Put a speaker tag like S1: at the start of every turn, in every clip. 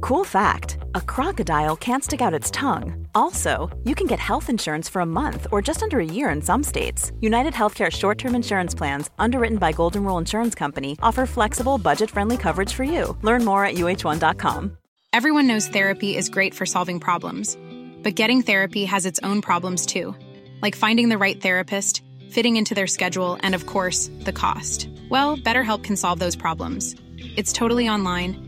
S1: Cool fact a crocodile can't stick out its tongue. Also, you can get health insurance for a month or just under a year in some states. United Healthcare short term insurance plans, underwritten by Golden Rule Insurance Company, offer flexible, budget friendly coverage for you. Learn more at uh1.com.
S2: Everyone knows therapy is great for solving problems, but getting therapy has its own problems too, like finding the right therapist, fitting into their schedule, and of course, the cost. Well, BetterHelp can solve those problems. It's totally online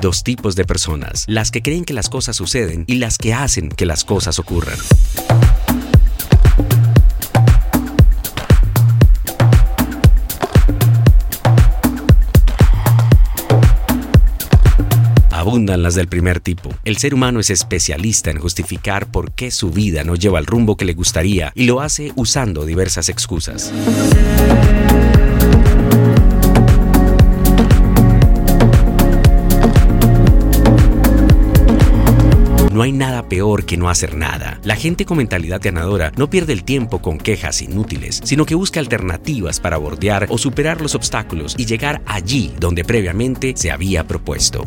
S3: Dos tipos de personas, las que creen que las cosas suceden y las que hacen que las cosas ocurran. Abundan las del primer tipo. El ser humano es especialista en justificar por qué su vida no lleva el rumbo que le gustaría y lo hace usando diversas excusas. No hay nada peor que no hacer nada. La gente con mentalidad ganadora no pierde el tiempo con quejas inútiles, sino que busca alternativas para bordear o superar los obstáculos y llegar allí donde previamente se había propuesto.